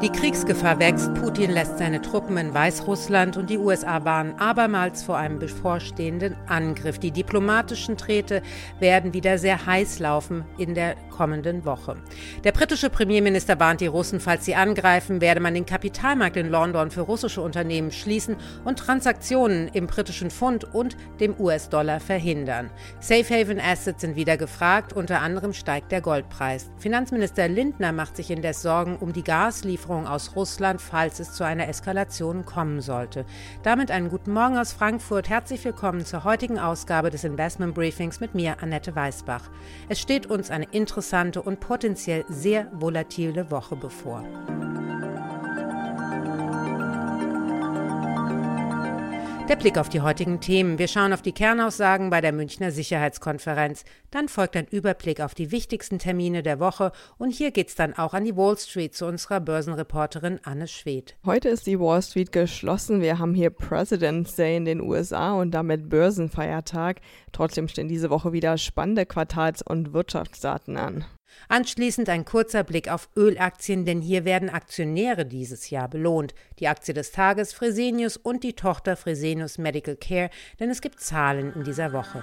Die Kriegsgefahr wächst, Putin lässt seine Truppen in Weißrussland und die USA warnen abermals vor einem bevorstehenden Angriff. Die diplomatischen Träte werden wieder sehr heiß laufen in der kommenden Woche. Der britische Premierminister warnt die Russen, falls sie angreifen, werde man den Kapitalmarkt in London für russische Unternehmen schließen und Transaktionen im britischen Pfund und dem US-Dollar verhindern. Safe Haven Assets sind wieder gefragt, unter anderem steigt der Goldpreis. Finanzminister Lindner macht sich indes Sorgen um die Gaslieferungen Lieferungen aus Russland, falls es zu einer Eskalation kommen sollte. Damit einen guten Morgen aus Frankfurt. Herzlich willkommen zur heutigen Ausgabe des Investment Briefings mit mir, Annette Weißbach. Es steht uns eine interessante und potenziell sehr volatile Woche bevor. Der Blick auf die heutigen Themen. Wir schauen auf die Kernaussagen bei der Münchner Sicherheitskonferenz. Dann folgt ein Überblick auf die wichtigsten Termine der Woche. Und hier geht's dann auch an die Wall Street zu unserer Börsenreporterin Anne Schwedt. Heute ist die Wall Street geschlossen. Wir haben hier President's Day in den USA und damit Börsenfeiertag. Trotzdem stehen diese Woche wieder spannende Quartals- und Wirtschaftsdaten an. Anschließend ein kurzer Blick auf Ölaktien, denn hier werden Aktionäre dieses Jahr belohnt. Die Aktie des Tages Fresenius und die Tochter Fresenius Medical Care, denn es gibt Zahlen in dieser Woche.